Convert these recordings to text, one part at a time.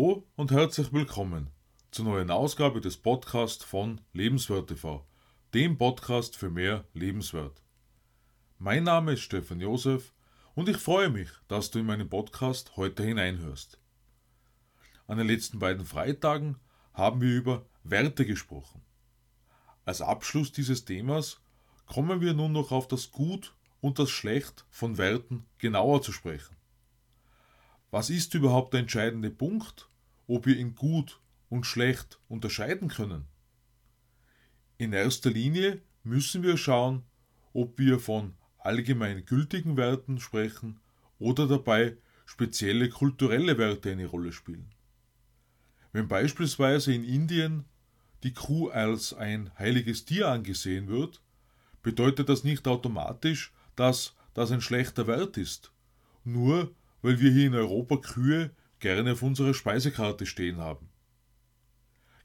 Hallo und herzlich willkommen zur neuen Ausgabe des Podcasts von Lebenswert TV, dem Podcast für mehr Lebenswert. Mein Name ist Stefan Josef und ich freue mich, dass du in meinen Podcast heute hineinhörst. An den letzten beiden Freitagen haben wir über Werte gesprochen. Als Abschluss dieses Themas kommen wir nun noch auf das Gut und das Schlecht von Werten genauer zu sprechen. Was ist überhaupt der entscheidende Punkt, ob wir in gut und schlecht unterscheiden können? In erster Linie müssen wir schauen, ob wir von allgemein gültigen Werten sprechen oder dabei spezielle kulturelle Werte eine Rolle spielen. Wenn beispielsweise in Indien die Kuh als ein heiliges Tier angesehen wird, bedeutet das nicht automatisch, dass das ein schlechter Wert ist, nur weil wir hier in Europa Kühe gerne auf unserer Speisekarte stehen haben.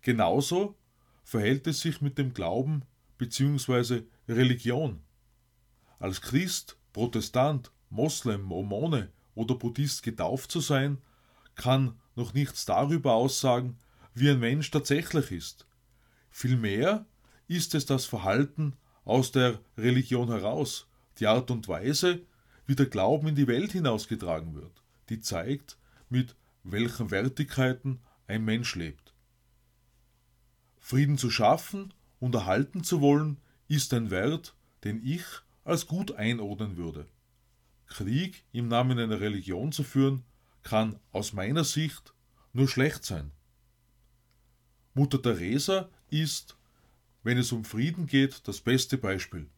Genauso verhält es sich mit dem Glauben bzw. Religion. Als Christ, Protestant, Moslem, Mormone oder Buddhist getauft zu sein, kann noch nichts darüber aussagen, wie ein Mensch tatsächlich ist. Vielmehr ist es das Verhalten aus der Religion heraus, die Art und Weise, wie der Glauben in die Welt hinausgetragen wird, die zeigt, mit welchen Wertigkeiten ein Mensch lebt. Frieden zu schaffen und erhalten zu wollen, ist ein Wert, den ich als gut einordnen würde. Krieg im Namen einer Religion zu führen, kann aus meiner Sicht nur schlecht sein. Mutter Teresa ist, wenn es um Frieden geht, das beste Beispiel.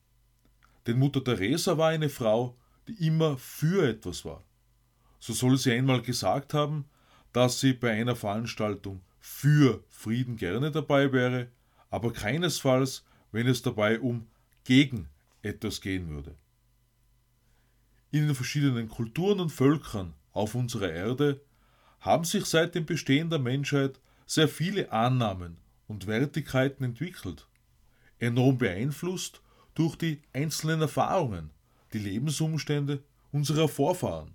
Denn Mutter Teresa war eine Frau, die immer für etwas war. So soll sie einmal gesagt haben, dass sie bei einer Veranstaltung für Frieden gerne dabei wäre, aber keinesfalls, wenn es dabei um gegen etwas gehen würde. In den verschiedenen Kulturen und Völkern auf unserer Erde haben sich seit dem Bestehen der Menschheit sehr viele Annahmen und Wertigkeiten entwickelt, enorm beeinflusst durch die einzelnen Erfahrungen, die Lebensumstände unserer Vorfahren.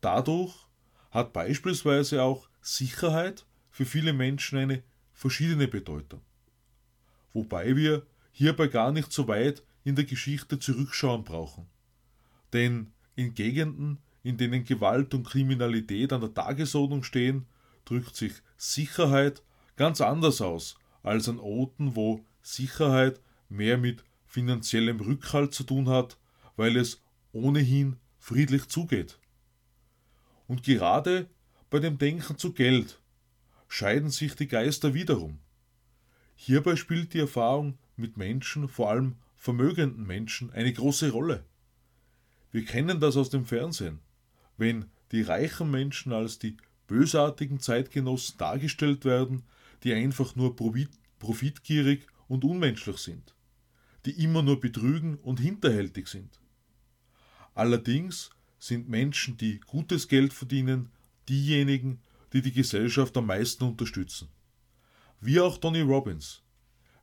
Dadurch hat beispielsweise auch Sicherheit für viele Menschen eine verschiedene Bedeutung. Wobei wir hierbei gar nicht so weit in der Geschichte zurückschauen brauchen. Denn in Gegenden, in denen Gewalt und Kriminalität an der Tagesordnung stehen, drückt sich Sicherheit ganz anders aus als an Orten, wo Sicherheit mehr mit finanziellem Rückhalt zu tun hat, weil es ohnehin friedlich zugeht. Und gerade bei dem Denken zu Geld scheiden sich die Geister wiederum. Hierbei spielt die Erfahrung mit Menschen, vor allem vermögenden Menschen, eine große Rolle. Wir kennen das aus dem Fernsehen. Wenn die reichen Menschen als die bösartigen Zeitgenossen dargestellt werden, die einfach nur profitgierig und unmenschlich sind die immer nur betrügen und hinterhältig sind. Allerdings sind Menschen, die gutes Geld verdienen, diejenigen, die die Gesellschaft am meisten unterstützen. Wie auch Tony Robbins.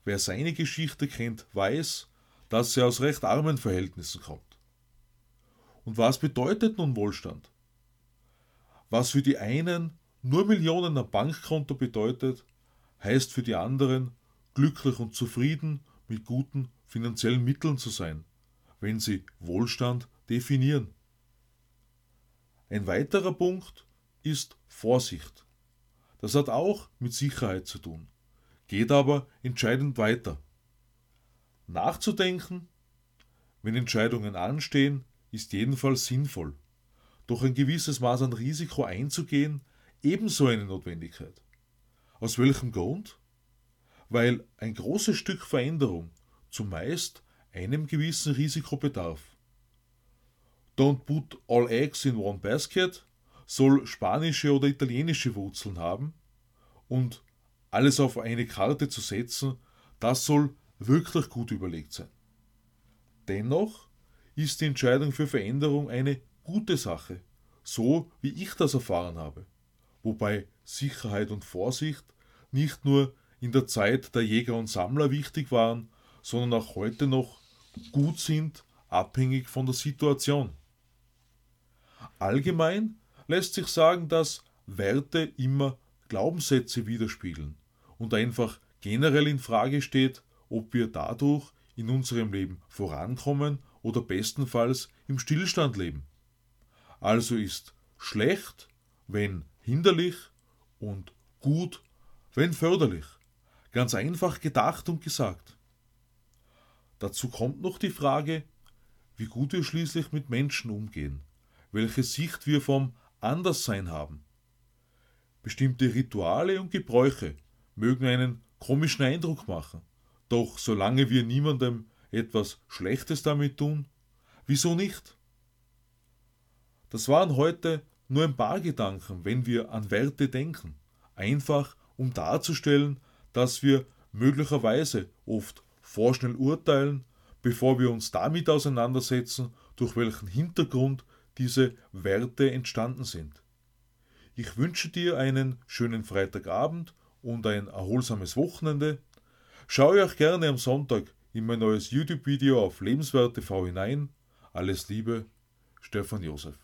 Wer seine Geschichte kennt, weiß, dass er aus recht armen Verhältnissen kommt. Und was bedeutet nun Wohlstand? Was für die einen nur Millionen am Bankkonto bedeutet, heißt für die anderen glücklich und zufrieden mit guten finanziellen Mitteln zu sein, wenn sie Wohlstand definieren. Ein weiterer Punkt ist Vorsicht. Das hat auch mit Sicherheit zu tun, geht aber entscheidend weiter. Nachzudenken, wenn Entscheidungen anstehen, ist jedenfalls sinnvoll. Doch ein gewisses Maß an Risiko einzugehen, ebenso eine Notwendigkeit. Aus welchem Grund? Weil ein großes Stück Veränderung zumeist einem gewissen Risiko bedarf. Don't put all eggs in one basket soll spanische oder italienische Wurzeln haben und alles auf eine Karte zu setzen, das soll wirklich gut überlegt sein. Dennoch ist die Entscheidung für Veränderung eine gute Sache, so wie ich das erfahren habe, wobei Sicherheit und Vorsicht nicht nur in der Zeit der Jäger und Sammler wichtig waren, sondern auch heute noch gut sind, abhängig von der Situation. Allgemein lässt sich sagen, dass Werte immer Glaubenssätze widerspiegeln und einfach generell in Frage steht, ob wir dadurch in unserem Leben vorankommen oder bestenfalls im Stillstand leben. Also ist schlecht, wenn hinderlich und gut, wenn förderlich. Ganz einfach gedacht und gesagt. Dazu kommt noch die Frage, wie gut wir schließlich mit Menschen umgehen, welche Sicht wir vom Anderssein haben. Bestimmte Rituale und Gebräuche mögen einen komischen Eindruck machen, doch solange wir niemandem etwas Schlechtes damit tun, wieso nicht? Das waren heute nur ein paar Gedanken, wenn wir an Werte denken, einfach um darzustellen, dass wir möglicherweise oft vorschnell urteilen, bevor wir uns damit auseinandersetzen, durch welchen Hintergrund diese Werte entstanden sind. Ich wünsche dir einen schönen Freitagabend und ein erholsames Wochenende. Schaue euch gerne am Sonntag in mein neues YouTube-Video auf Lebenswert TV hinein. Alles Liebe, Stefan Josef.